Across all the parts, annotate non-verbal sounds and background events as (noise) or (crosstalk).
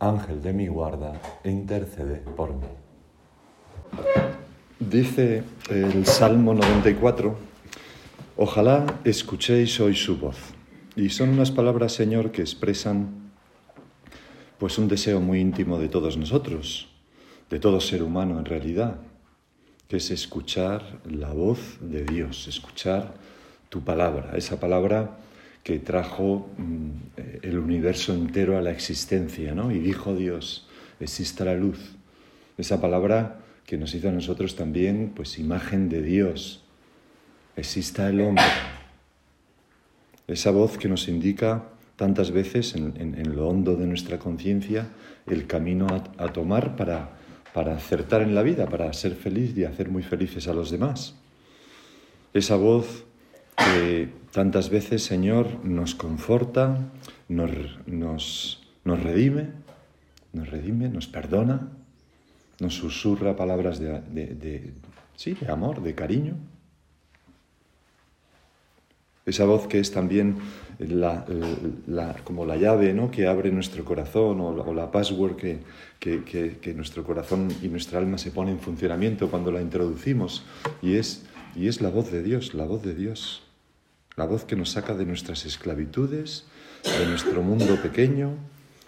Ángel de mi guarda, intercede por mí. Dice el Salmo 94, ojalá escuchéis hoy su voz. Y son unas palabras, Señor, que expresan pues un deseo muy íntimo de todos nosotros, de todo ser humano en realidad, que es escuchar la voz de Dios, escuchar tu palabra, esa palabra que trajo mm, el universo entero a la existencia, ¿no? Y dijo Dios, exista la luz. Esa palabra que nos hizo a nosotros también, pues imagen de Dios, exista el hombre. Esa voz que nos indica tantas veces en, lo hondo de nuestra conciencia el camino a tomar para para acertar en la vida, para ser feliz y hacer muy felices a los demás. Esa voz que tantas veces, Señor, nos conforta, nos, nos, nos redime, nos redime, nos perdona, nos susurra palabras de, de, sí, de amor, de cariño. Esa voz que es también la, como la llave ¿no? que abre nuestro corazón o, la password que, que, que, nuestro corazón y nuestra alma se pone en funcionamiento cuando la introducimos. Y es, y es la voz de Dios, la voz de Dios. La voz que nos saca de nuestras esclavitudes, de nuestro mundo pequeño,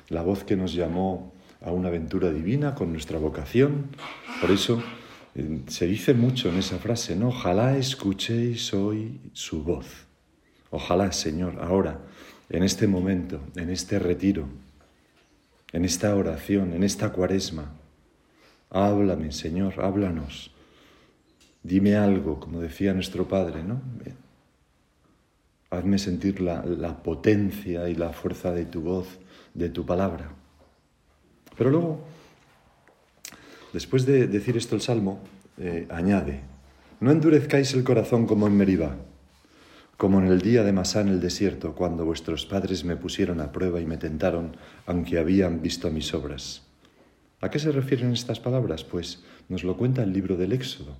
la voz que nos llamó a una aventura divina con nuestra vocación. Por eso eh, se dice mucho en esa frase, ¿no? Ojalá escuchéis hoy su voz. Ojalá, Señor, ahora, en este momento, en este retiro, en esta oración, en esta cuaresma, háblame, Señor, háblanos. Dime algo, como decía nuestro Padre, ¿no? Hazme sentir la, potencia y la fuerza de tu voz, de tu palabra. Pero luego, después de decir esto el Salmo, eh, añade, no endurezcáis el corazón como en Meribá como en el día de Masá en el desierto, cuando vuestros padres me pusieron a prueba y me tentaron, aunque habían visto mis obras. ¿A qué se refieren estas palabras? Pues nos lo cuenta el libro del Éxodo.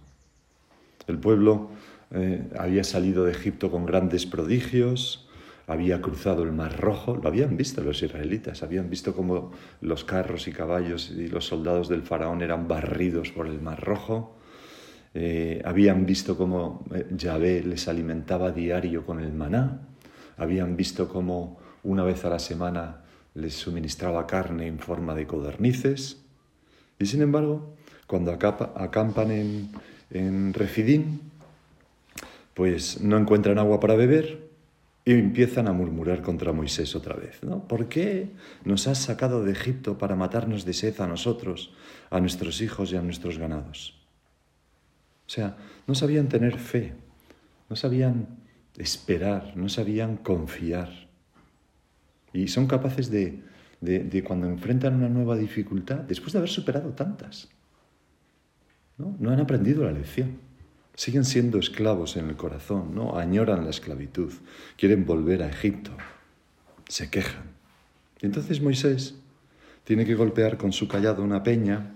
El pueblo eh, había salido de Egipto con grandes prodigios, había cruzado el Mar Rojo, lo habían visto los israelitas, habían visto cómo los carros y caballos y los soldados del faraón eran barridos por el Mar Rojo, eh, habían visto cómo eh, Yahvé les alimentaba diario con el maná, habían visto cómo una vez a la semana les suministraba carne en forma de codornices, y sin embargo, cuando acampan en, en Refidín, pues no encuentran agua para beber y empiezan a murmurar contra Moisés otra vez. ¿no? ¿Por qué nos has sacado de Egipto para matarnos de sed a nosotros, a nuestros hijos y a nuestros ganados? O sea, no sabían tener fe, no sabían esperar, no sabían confiar. Y son capaces de, cuando enfrentan una nueva dificultad, después de haber superado tantas, ¿no? no han aprendido la lección. Siguen siendo esclavos en el corazón, ¿no? Añoran la esclavitud, quieren volver a Egipto, se quejan. Y entonces Moisés tiene que golpear con su callado una peña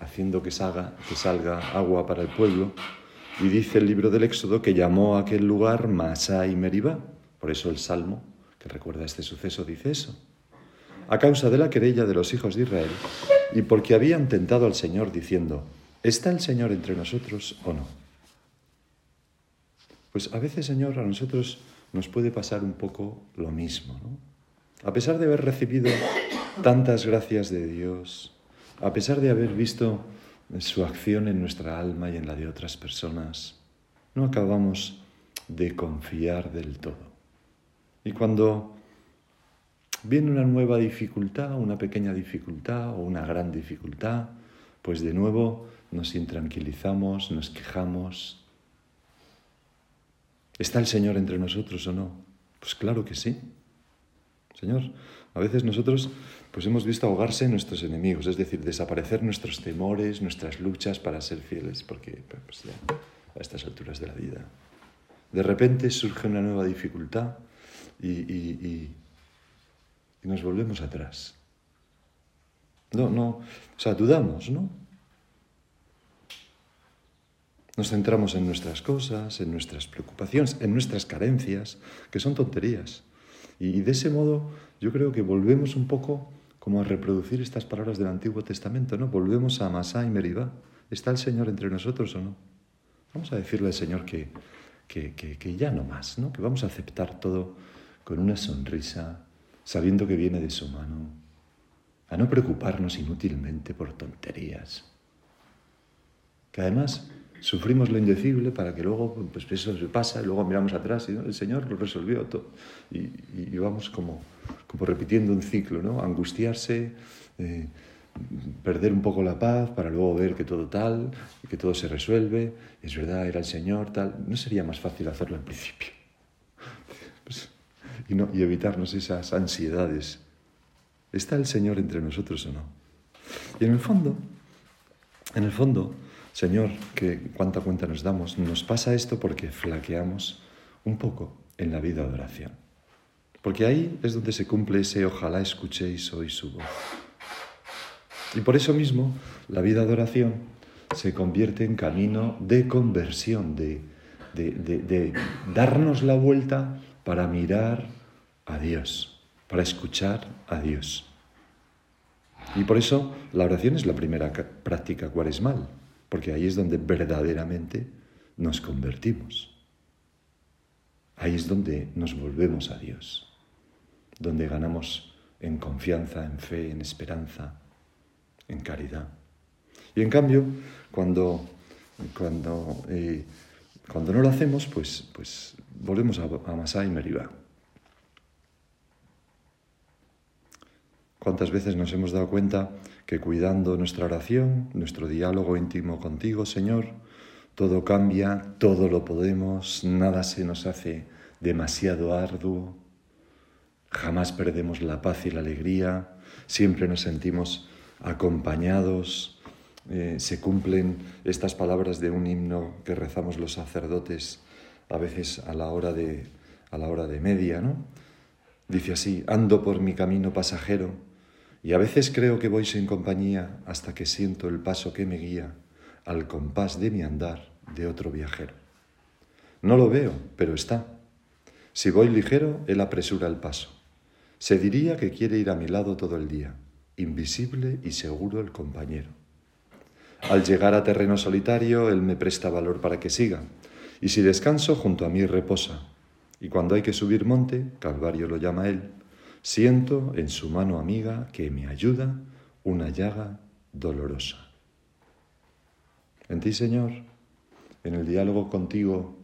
haciendo que salga, que salga agua para el pueblo. Y dice el libro del Éxodo que llamó a aquel lugar Masá y Meribá. Por eso el Salmo, que recuerda este suceso, dice eso. A causa de la querella de los hijos de Israel y porque habían tentado al Señor diciendo, ¿está el Señor entre nosotros o no? Pues a veces, Señor, a nosotros nos puede pasar un poco lo mismo, ¿no? A pesar de haber recibido tantas gracias de Dios, a pesar de haber visto su acción en nuestra alma y en la de otras personas, no acabamos de confiar del todo. Y cuando viene una nueva dificultad, una pequeña dificultad o una gran dificultad, pues de nuevo nos intranquilizamos, nos quejamos. ¿Está el Señor entre nosotros o no? Pues claro que sí. Señor, a veces nosotros pues hemos visto ahogarse nuestros enemigos, es decir, desaparecer nuestros temores, nuestras luchas para ser fieles, porque pues ya a estas alturas de la vida. De repente surge una nueva dificultad y, y nos volvemos atrás. No, no, o sea, dudamos, ¿no? Nos centramos en nuestras cosas, en nuestras preocupaciones, en nuestras carencias, que son tonterías. Y de ese modo yo creo que volvemos un poco como a reproducir estas palabras del Antiguo Testamento, ¿no? Volvemos a Masá y Meribá. ¿Está el Señor entre nosotros o no? Vamos a decirle al Señor que, que, que, ya no más, ¿no? Que vamos a aceptar todo con una sonrisa, sabiendo que viene de su mano, a no preocuparnos inútilmente por tonterías. Que además sufrimos lo indecible para que luego, pues eso se pasa, y luego miramos atrás y el Señor lo resolvió todo. Y, y, vamos como, como repitiendo un ciclo, ¿no? Angustiarse, eh, perder un poco la paz para luego ver que todo tal, que todo se resuelve, es verdad, era el Señor, tal. ¿No sería más fácil hacerlo al principio? Pues, y, no, y evitarnos esas ansiedades. ¿Está el Señor entre nosotros o no? Y en el fondo, en el fondo, Señor, que cuánta cuenta nos damos, nos pasa esto porque flaqueamos un poco en la vida de oración. Porque ahí es donde se cumple ese ojalá escuchéis hoy su voz. Y por eso mismo la vida de oración se convierte en camino de conversión, de, de, de darnos la vuelta para mirar a Dios, para escuchar a Dios. Y por eso la oración es la primera práctica cuaresmal porque ahí es donde verdaderamente nos convertimos. Ahí es donde nos volvemos a Dios, donde ganamos en confianza, en fe, en esperanza, en caridad. Y en cambio, cuando, cuando, eh, cuando no lo hacemos, pues, pues volvemos a, a Masá y Meribá. ¿Cuántas veces nos hemos dado cuenta que cuidando nuestra oración, nuestro diálogo íntimo contigo, Señor, todo cambia, todo lo podemos, nada se nos hace demasiado arduo, jamás perdemos la paz y la alegría, siempre nos sentimos acompañados, eh, se cumplen estas palabras de un himno que rezamos los sacerdotes a veces a la hora de, a la hora de media, ¿no? Dice así, ando por mi camino pasajero, y a veces creo que voy sin compañía hasta que siento el paso que me guía al compás de mi andar de otro viajero. No lo veo, pero está. Si voy ligero, él apresura el paso. Se diría que quiere ir a mi lado todo el día, invisible y seguro el compañero. Al llegar a terreno solitario, él me presta valor para que siga, y si descanso, junto a mí reposa. Y cuando hay que subir monte, Calvario lo llama él, Siento en su mano amiga que me ayuda una llaga dolorosa. En ti, Señor, en el diálogo contigo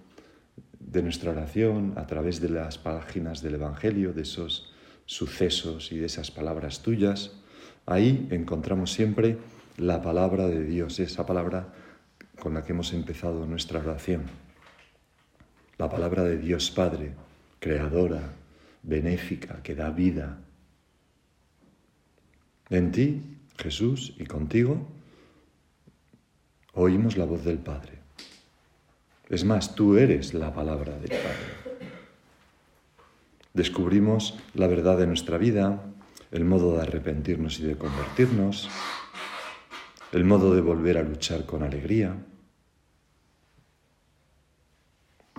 de nuestra oración, a través de las páginas del Evangelio, de esos sucesos y de esas palabras tuyas, ahí encontramos siempre la palabra de Dios, esa palabra con la que hemos empezado nuestra oración. La palabra de Dios Padre, creadora, benéfica, que da vida. En ti, Jesús, y contigo, oímos la voz del Padre. Es más, tú eres la palabra del Padre. Descubrimos la verdad de nuestra vida, el modo de arrepentirnos y de convertirnos, el modo de volver a luchar con alegría.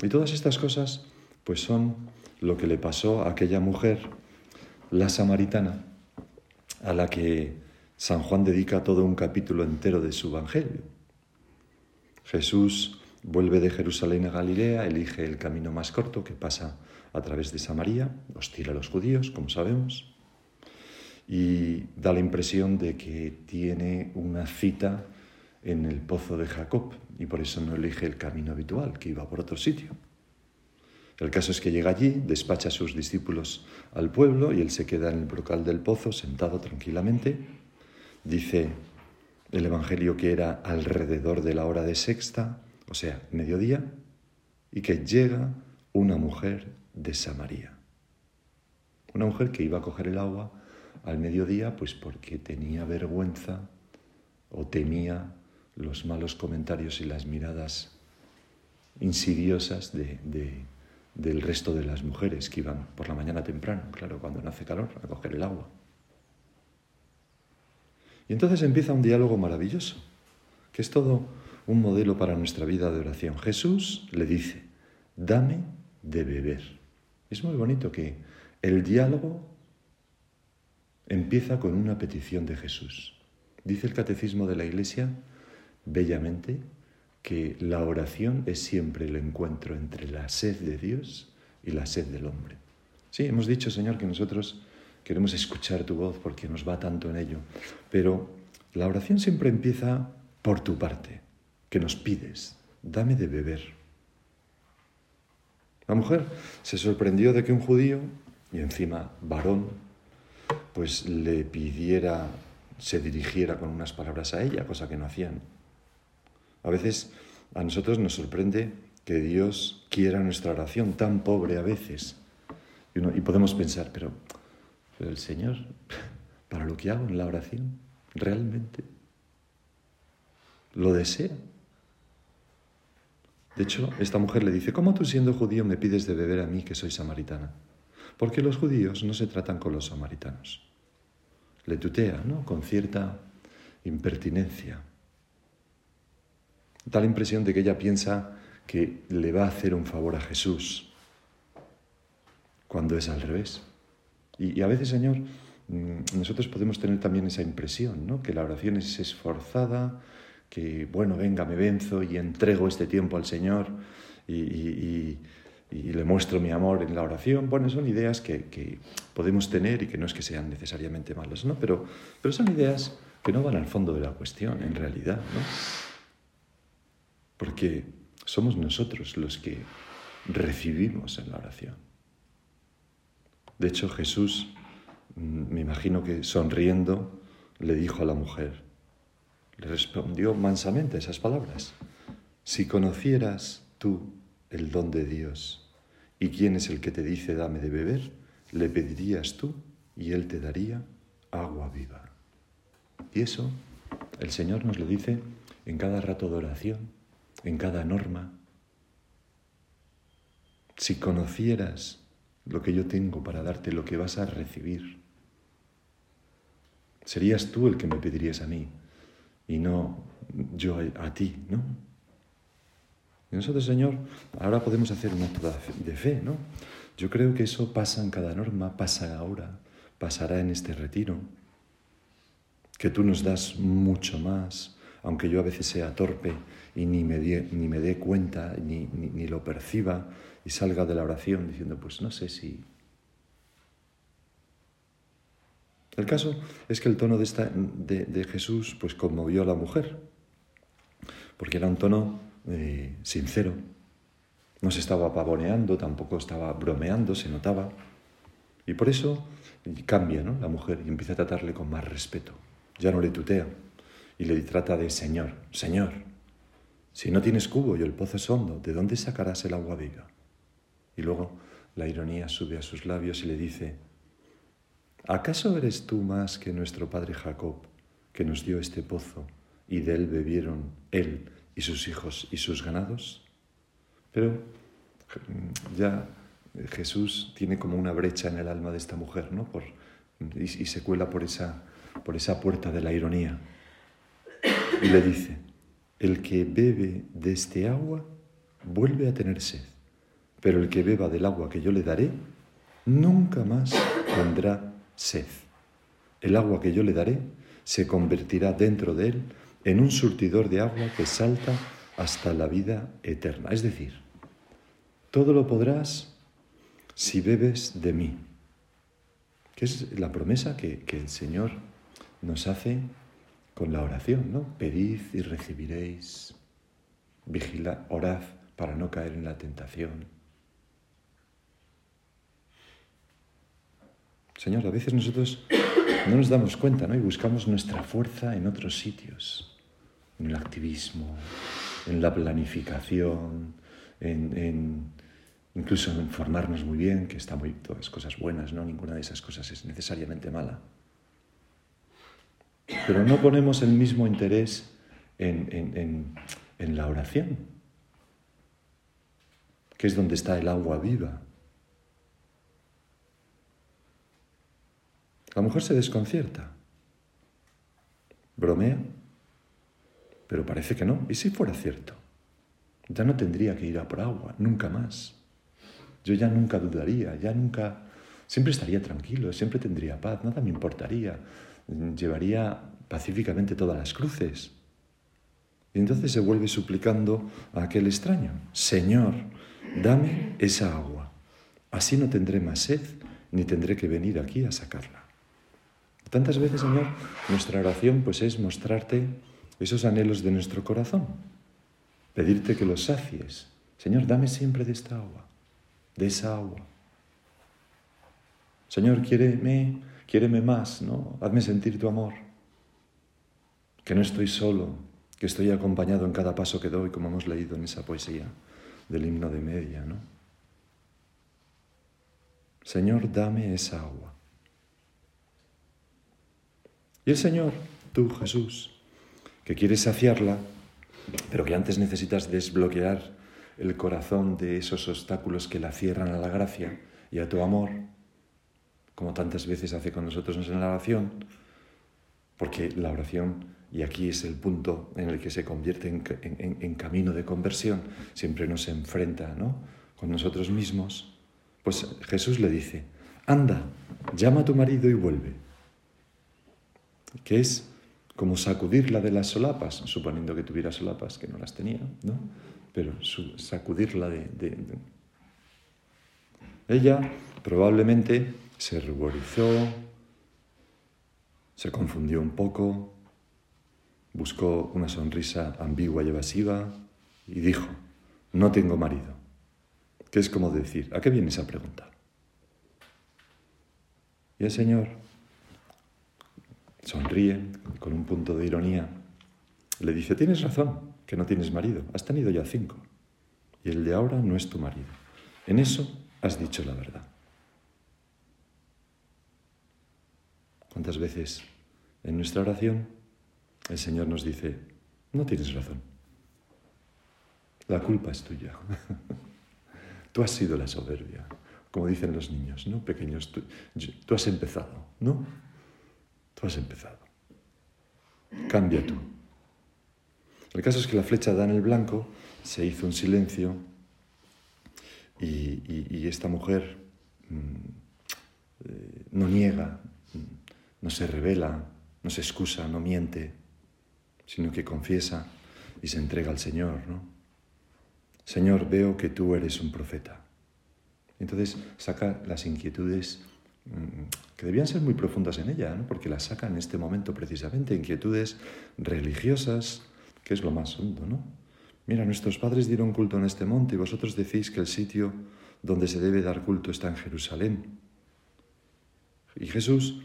Y todas estas cosas, pues son lo que le pasó a aquella mujer, la samaritana, a la que San Juan dedica todo un capítulo entero de su Evangelio. Jesús vuelve de Jerusalén a Galilea, elige el camino más corto que pasa a través de Samaria, hostil a los judíos, como sabemos, y da la impresión de que tiene una cita en el pozo de Jacob y por eso no elige el camino habitual, que iba por otro sitio. El caso es que llega allí, despacha a sus discípulos al pueblo y él se queda en el brocal del pozo sentado tranquilamente. Dice el Evangelio que era alrededor de la hora de sexta, o sea, mediodía, y que llega una mujer de Samaria. Una mujer que iba a coger el agua al mediodía, pues porque tenía vergüenza o temía los malos comentarios y las miradas insidiosas de, del resto de las mujeres que iban por la mañana temprano, claro, cuando no hace calor, a coger el agua. Y entonces empieza un diálogo maravilloso, que es todo un modelo para nuestra vida de oración. Jesús le dice, dame de beber. Es muy bonito que el diálogo empieza con una petición de Jesús. Dice el catecismo de la Iglesia, bellamente, que la oración es siempre el encuentro entre la sed de Dios y la sed del hombre. Sí, hemos dicho, Señor, que nosotros queremos escuchar tu voz porque nos va tanto en ello, pero la oración siempre empieza por tu parte, que nos pides, dame de beber. La mujer se sorprendió de que un judío, y encima varón, pues le pidiera, se dirigiera con unas palabras a ella, cosa que no hacían. A veces a nosotros nos sorprende que Dios quiera nuestra oración tan pobre a veces. Y, podemos pensar, pero, pero el Señor, (laughs) para lo que hago en la oración, realmente lo desea. De hecho, esta mujer le dice, ¿cómo tú siendo judío me pides de beber a mí que soy samaritana? Porque los judíos no se tratan con los samaritanos. Le tutea, ¿no? Con cierta impertinencia. Da la impresión de que ella piensa que le va a hacer un favor a Jesús, cuando es al revés. Y, a veces, Señor, mm, nosotros podemos tener también esa impresión, ¿no? que la oración es esforzada, que, bueno, venga, me venzo y entrego este tiempo al Señor y, le muestro mi amor en la oración. Bueno, son ideas que, podemos tener y que no es que sean necesariamente malas, ¿no? Pero, pero son ideas que no van al fondo de la cuestión, en realidad, ¿no? Porque somos nosotros los que recibimos en la oración. De hecho, Jesús, mm, me imagino que sonriendo, le dijo a la mujer, le respondió mansamente esas palabras, si conocieras tú el don de Dios y quién es el que te dice dame de beber, le pedirías tú y él te daría agua viva. Y eso el Señor nos lo dice en cada rato de oración en cada norma. Si conocieras lo que yo tengo para darte, lo que vas a recibir, serías tú el que me pedirías a mí y no yo a ti, ¿no? Y nosotros, Señor, ahora podemos hacer un acto de fe, ¿no? Yo creo que eso pasa en cada norma, pasa ahora, pasará en este retiro, que tú nos das mucho más, aunque yo a veces sea torpe y ni me, ni me dé cuenta, ni, ni, lo perciba y salga de la oración diciendo, pues no sé si... El caso es que el tono de, esta, de, Jesús pues conmovió a la mujer, porque era un tono eh, sincero, no se estaba pavoneando, tampoco estaba bromeando, se notaba. Y por eso cambia ¿no? la mujer y empieza a tratarle con más respeto. Ya no le tutea y le trata de Señor, Señor, si no tienes cubo y el pozo es hondo, ¿de dónde sacarás el agua viva? Y luego la ironía sube a sus labios y le dice, ¿acaso eres tú más que nuestro padre Jacob, que nos dio este pozo y de él bebieron él y sus hijos y sus ganados? Pero ya Jesús tiene como una brecha en el alma de esta mujer, ¿no? Y, y se cuela por esa, por esa puerta de la ironía. Y le dice, el que bebe de este agua vuelve a tener sed, pero el que beba del agua que yo le daré, nunca más tendrá sed. El agua que yo le daré se convertirá dentro de él en un surtidor de agua que salta hasta la vida eterna. Es decir, todo lo podrás si bebes de mí, que es la promesa que, que el Señor nos hace con la oración, ¿no? Pedid y recibiréis, vigilad, orad para no caer en la tentación. Señor, a veces nosotros no nos damos cuenta, ¿no? Y buscamos nuestra fuerza en otros sitios, en el activismo, en la planificación, en, incluso en formarnos muy bien, que está muy, todas cosas buenas, ¿no? Ninguna de esas cosas es necesariamente mala. Pero no ponemos el mismo interés en, en la oración, que es donde está el agua viva. La mujer se desconcierta, bromea, pero parece que no. ¿Y si fuera cierto? Ya no tendría que ir a por agua, nunca más. Yo ya nunca dudaría, ya nunca... Siempre estaría tranquilo, siempre tendría paz, nada me importaría. Llevaría pacíficamente todas las cruces. Y entonces se vuelve suplicando a aquel extraño, Señor, dame esa agua. Así no tendré más sed, ni tendré que venir aquí a sacarla. Tantas veces, Señor, nuestra oración pues es mostrarte esos anhelos de nuestro corazón, pedirte que los sacies. Señor, dame siempre de esta agua de esa agua. Señor, quiéreme, quiéreme más, ¿no? Hazme sentir tu amor. Que no estoy solo, que estoy acompañado en cada paso que doy, como hemos leído en esa poesía del himno de media, ¿no? Señor, dame esa agua. Y el Señor, tú, Jesús, que quieres saciarla, pero que antes necesitas desbloquear el corazón de esos obstáculos que la cierran a la gracia y a tu amor, como tantas veces hace con nosotros en la oración, porque la oración, y aquí es el punto en el que se convierte en, camino de conversión, siempre nos enfrenta ¿no? con nosotros mismos, pues Jesús le dice, anda, llama a tu marido y vuelve, que es como sacudirla de las solapas, suponiendo que tuviera solapas, que no las tenía, ¿no? pero sacudirla de, Ella probablemente se ruborizó, se confundió un poco, buscó una sonrisa ambigua y evasiva y dijo, no tengo marido. ¿Qué es como decir? ¿A qué viene esa pregunta? Y el Señor sonríe con un punto de ironía, le dice, tienes razón, que no tienes marido, has tenido ya cinco, y el de ahora no es tu marido. En eso has dicho la verdad. ¿Cuántas veces en nuestra oración el Señor nos dice, no tienes razón, la culpa es tuya, (laughs) tú has sido la soberbia, como dicen los niños, ¿no? Pequeños, tú, has empezado, ¿no? Tú has empezado. Cambia tú. El caso es que la flecha da en el blanco, se hizo un silencio y, esta mujer mm, eh, no niega, no se revela, no se excusa, no miente, sino que confiesa y se entrega al Señor. ¿no? Señor, veo que tú eres un profeta. Entonces saca las inquietudes mm, que debían ser muy profundas en ella, ¿no? porque las saca en este momento precisamente, inquietudes religiosas, que es lo más hondo, ¿no? Mira, nuestros padres dieron culto en este monte y vosotros decís que el sitio donde se debe dar culto está en Jerusalén. Y Jesús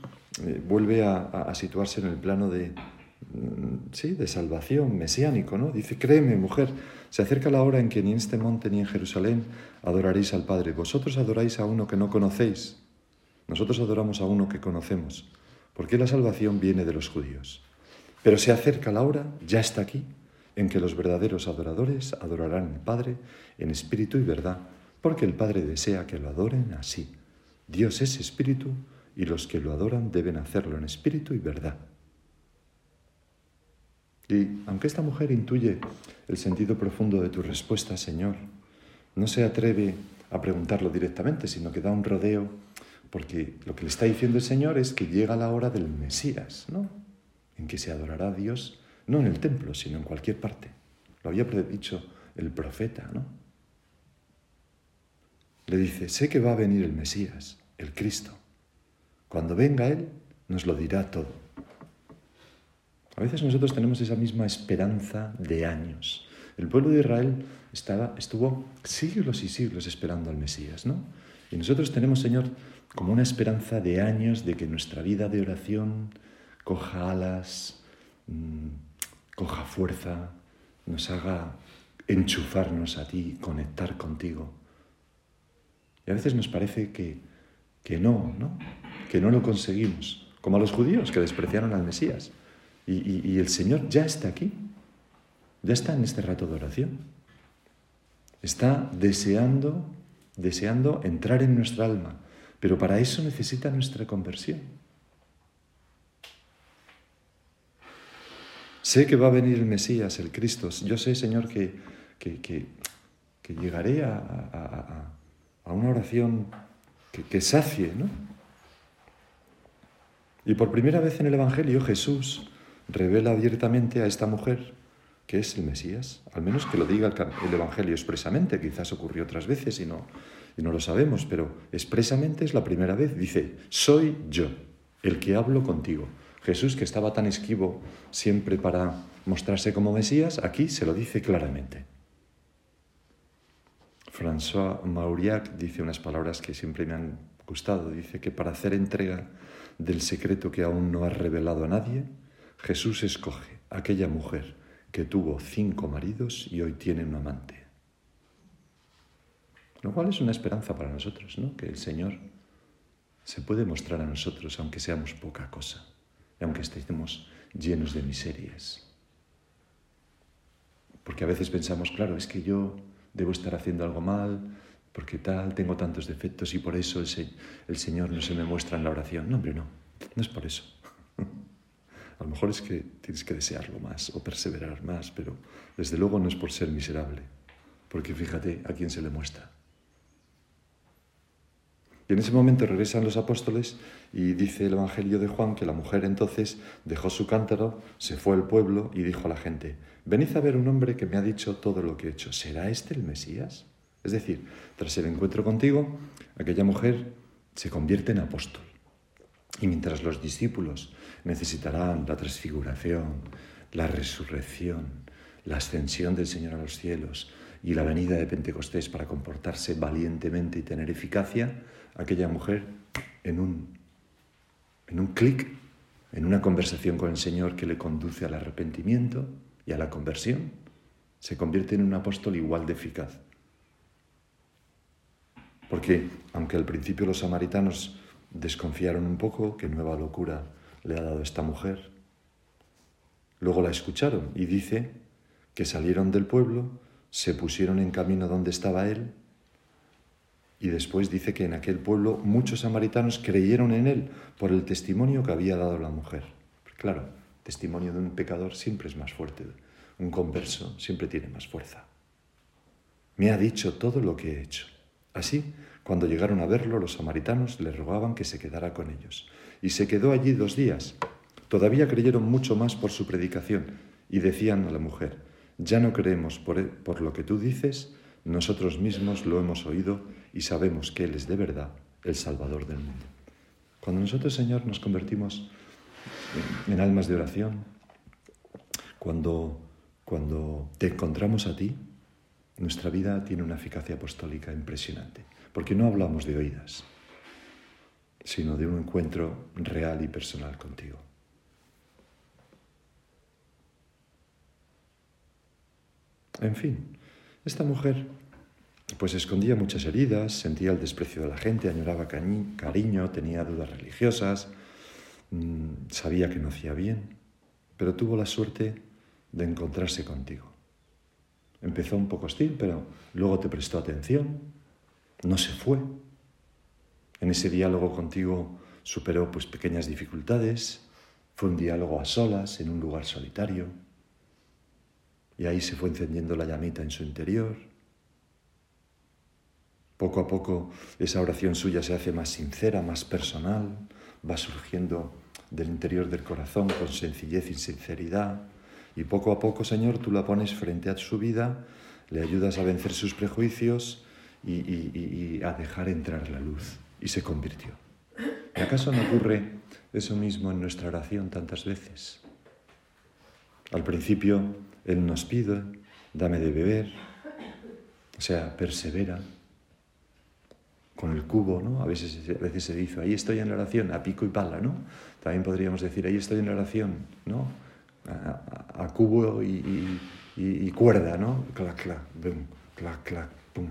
eh, vuelve a, situarse en el plano de, mm, sí, de salvación mesiánico, ¿no? Dice, créeme, mujer, se acerca la hora en que ni en este monte ni en Jerusalén adoraréis al Padre. Vosotros adoráis a uno que no conocéis. Nosotros adoramos a uno que conocemos, porque la salvación viene de los judíos. Pero se acerca la hora, ya está aquí, en que los verdaderos adoradores adorarán al Padre en espíritu y verdad, porque el Padre desea que lo adoren así. Dios es espíritu y los que lo adoran deben hacerlo en espíritu y verdad. Y aunque esta mujer intuye el sentido profundo de tu respuesta, Señor, no se atreve a preguntarlo directamente, sino que da un rodeo, porque lo que le está diciendo el Señor es que llega la hora del Mesías, ¿no? en que se adorará a Dios, no en el templo, sino en cualquier parte. Lo había predicho el profeta, ¿no? Le dice, sé que va a venir el Mesías, el Cristo. Cuando venga Él, nos lo dirá todo. A veces nosotros tenemos esa misma esperanza de años. El pueblo de Israel estaba, estuvo siglos y siglos esperando al Mesías, ¿no? Y nosotros tenemos, Señor, como una esperanza de años de que nuestra vida de oración, coja alas, mm, coja fuerza, nos haga enchufarnos a ti, conectar contigo. Y a veces nos parece que, que no, ¿no? Que no lo conseguimos. Como a los judíos que despreciaron al Mesías. y el Señor ya está aquí. Ya está en este rato de oración. Está deseando, deseando entrar en nuestra alma. Pero para eso necesita nuestra conversión. Sé que va a venir el Mesías, el Cristo. Yo sé, Señor, que, que, llegaré a, una oración que, que sacie, ¿no? Y por primera vez en el Evangelio Jesús revela abiertamente a esta mujer que es el Mesías, al menos que lo diga el Evangelio expresamente, quizás ocurrió otras veces y no, y no lo sabemos, pero expresamente es la primera vez, dice, soy yo, el que hablo contigo. Jesús, que estaba tan esquivo siempre para mostrarse como Mesías, aquí se lo dice claramente. François Mauriac dice unas palabras que siempre me han gustado. Dice que para hacer entrega del secreto que aún no ha revelado a nadie, Jesús escoge a aquella mujer que tuvo cinco maridos y hoy tiene un amante. Lo cual es una esperanza para nosotros, ¿no? Que el Señor se puede mostrar a nosotros aunque seamos poca cosa y aunque estemos llenos de miserias. Porque a veces pensamos, claro, es que yo debo estar haciendo algo mal, porque tal, tengo tantos defectos y por eso el, Señor no se me muestra en la oración. No, hombre, no, no es por eso. (laughs) A lo mejor es que tienes que desearlo más o perseverar más, pero desde luego no es por ser miserable, porque fíjate a quién se le muestra. Y en ese momento regresan los apóstoles y dice el Evangelio de Juan que la mujer entonces dejó su cántaro, se fue al pueblo y dijo a la gente, venid a ver un hombre que me ha dicho todo lo que he hecho. ¿Será este el Mesías? Es decir, tras el encuentro contigo, aquella mujer se convierte en apóstol. Y mientras los discípulos necesitarán la transfiguración, la resurrección, la ascensión del Señor a los cielos y la venida de Pentecostés para comportarse valientemente y tener eficacia, aquella mujer en un, en un clic, en una conversación con el Señor que le conduce al arrepentimiento y a la conversión, se convierte en un apóstol igual de eficaz. Porque aunque al principio los samaritanos desconfiaron un poco, qué nueva locura le ha dado esta mujer. Luego la escucharon y dice que salieron del pueblo, se pusieron en camino donde estaba él y después dice que en aquel pueblo muchos samaritanos creyeron en él por el testimonio que había dado la mujer. Claro, testimonio de un pecador siempre es más fuerte, un converso siempre tiene más fuerza. Me ha dicho todo lo que he hecho. Así cuando llegaron a verlo, los samaritanos le rogaban que se quedara con ellos. Y se quedó allí dos días. Todavía creyeron mucho más por su predicación y decían a la mujer, ya no creemos por, por lo que tú dices, nosotros mismos lo hemos oído y sabemos que Él es de verdad el Salvador del mundo. Cuando nosotros, Señor, nos convertimos en, almas de oración, cuando, cuando te encontramos a ti, nuestra vida tiene una eficacia apostólica impresionante porque no hablamos de oídas, sino de un encuentro real y personal contigo. En fin, esta mujer pues escondía muchas heridas, sentía el desprecio de la gente, añoraba cariño, tenía dudas religiosas, sabía que no hacía bien, pero tuvo la suerte de encontrarse contigo. Empezó un poco hostil, pero luego te prestó atención, no se fue. En ese diálogo contigo superó pues pequeñas dificultades, fue un diálogo a solas, en un lugar solitario, y ahí se fue encendiendo la llamita en su interior. Poco a poco esa oración suya se hace más sincera, más personal, va surgiendo del interior del corazón con sencillez y sinceridad. Y poco a poco, Señor, tú la pones frente a su vida, le ayudas a vencer sus prejuicios y, a dejar entrar la luz. Y se convirtió. ¿Y acaso no ocurre eso mismo en nuestra oración tantas veces? Al principio Él nos pide, dame de beber, o sea, persevera con el cubo, ¿no? A veces, a veces se dice, ahí estoy en la oración, a pico y pala, ¿no? También podríamos decir, ahí estoy en la oración, ¿no? A, cubo y, cuerda, ¿no? Clac, clac, boom, clac, clac, pum.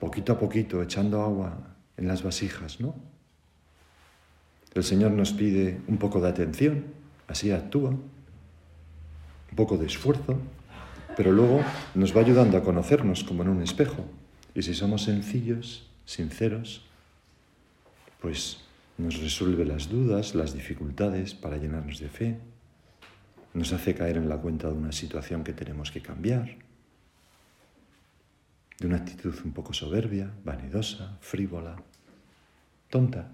poquito a poquito, echando agua en las vasijas, ¿no? El Señor nos pide un poco de atención, así actúa, un poco de esfuerzo, pero luego nos va ayudando a conocernos como en un espejo. Y si somos sencillos, sinceros, pues nos resuelve las dudas, las dificultades para llenarnos de fe, nos hace caer en la cuenta de una situación que tenemos que cambiar, de una actitud un poco soberbia, vanidosa, frívola, tonta,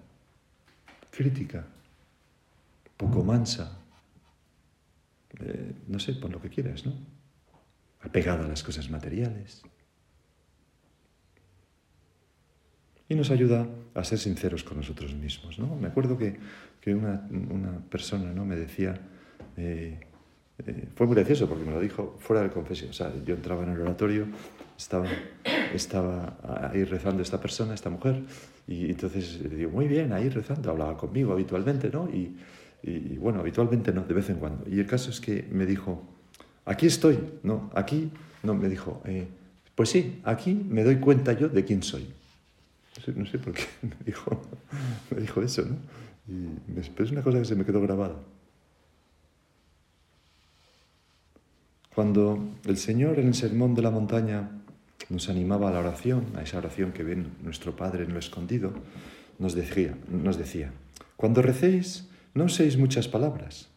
crítica, poco mansa, eh, no sé, por lo que quieras, ¿no? Apegada a las cosas materiales. Y nos ayuda a ser sinceros con nosotros mismos, ¿no? Me acuerdo que, una, persona ¿no? me decía, eh, eh, fue muy gracioso porque me lo dijo fuera del confesión, o sea, yo entraba en el oratorio, estaba, estaba ahí rezando esta persona, esta mujer, y entonces le digo, muy bien, ahí rezando, hablaba conmigo habitualmente, ¿no? Y, y, bueno, habitualmente no, de vez en cuando. Y el caso es que me dijo, aquí estoy, ¿no? Aquí, no, me dijo, eh, pues sí, aquí me doy cuenta yo de quién soy. No sé, por qué (laughs) me dijo, me dijo eso, ¿no? Y es una cosa que se me quedó grabada. Cuando el Señor en el Sermón de la Montaña nos animaba a la oración, a esa oración que ve nuestro Padre en lo escondido, nos decía, nos decía, cuando recéis, no uséis muchas palabras.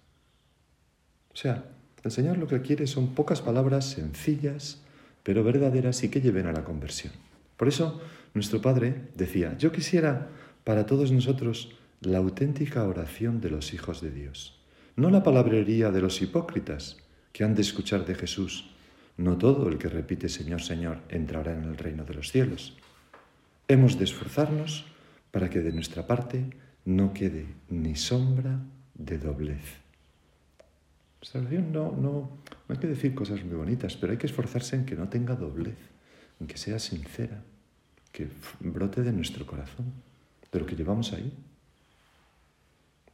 O sea, el Señor lo que quiere son pocas palabras sencillas, pero verdaderas y que lleven a la conversión. Por eso nuestro Padre decía, yo quisiera para todos nosotros la auténtica oración de los hijos de Dios, no la palabrería de los hipócritas que han de escuchar de Jesús, no todo el que repite Señor, Señor entrará en el reino de los cielos. Hemos de esforzarnos para que de nuestra parte no quede ni sombra de doblez. Nuestra oración no, no, no hay que decir cosas muy bonitas, pero hay que esforzarse en que no tenga doblez, en que sea sincera, que brote de nuestro corazón, de lo que llevamos ahí,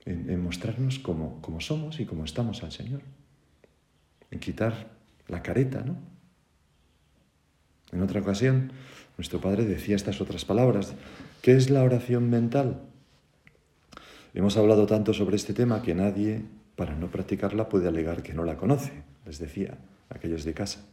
en, mostrarnos como, como somos y como estamos al Señor, en quitar la careta, ¿no? En otra ocasión, nuestro Padre decía estas otras palabras. ¿Qué es la oración mental? Hemos hablado tanto sobre este tema que nadie, para no practicarla, puede alegar que no la conoce, les decía aquellos de casa.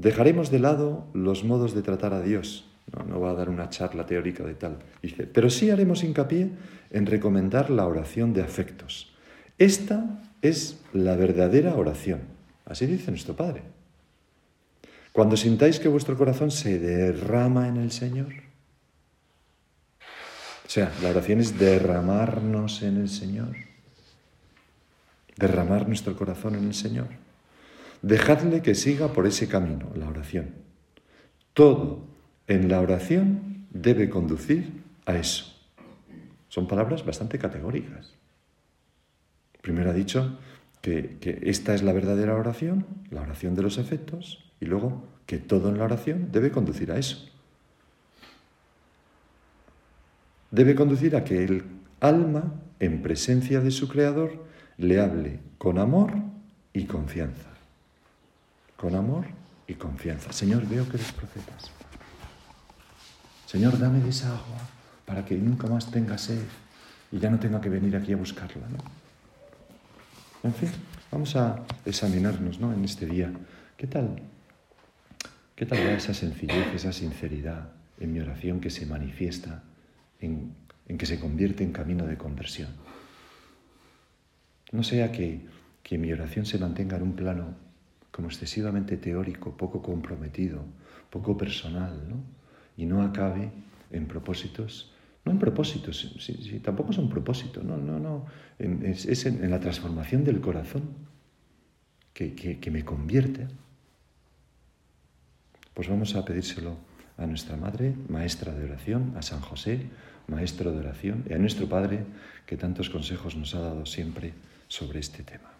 Dejaremos de lado los modos de tratar a Dios. No, no va a dar una charla teórica de tal. Dice, pero sí haremos hincapié en recomendar la oración de afectos. Esta es la verdadera oración Así dice nuestro Padre. Cuando sintáis que vuestro corazón se derrama en el Señor, o sea, la oración es derramarnos en el Señor, derramar nuestro corazón en el Señor. Dejadle que siga por ese camino, la oración. Todo en la oración debe conducir a eso. Son palabras bastante categóricas. Primero ha dicho, que, esta es la verdadera oración, la oración de los efectos, y luego que todo en la oración debe conducir a eso. Debe conducir a que el alma, en presencia de su Creador, le hable con amor y confianza. Con amor y confianza. Señor, veo que eres profetas. Señor, dame de esa agua para que nunca más tenga sed y ya no tenga que venir aquí a buscarla. ¿no? En fin, vamos a examinarnos ¿no? en este día. ¿Qué tal? ¿Qué tal va esa sencillez, esa sinceridad en mi oración que se manifiesta, en, que se convierte en camino de conversión? No sea que, que mi oración se mantenga en un plano como excesivamente teórico, poco comprometido, poco personal, ¿no? y no acabe en propósitos no en propósitos, sí, tampoco es un propósito, no, no, no. es, en, la transformación del corazón que, que me convierte. Pues vamos a pedírselo a nuestra Madre, maestra de oración, a San José, maestro de oración, y a nuestro Padre, que tantos consejos nos ha dado siempre sobre este tema.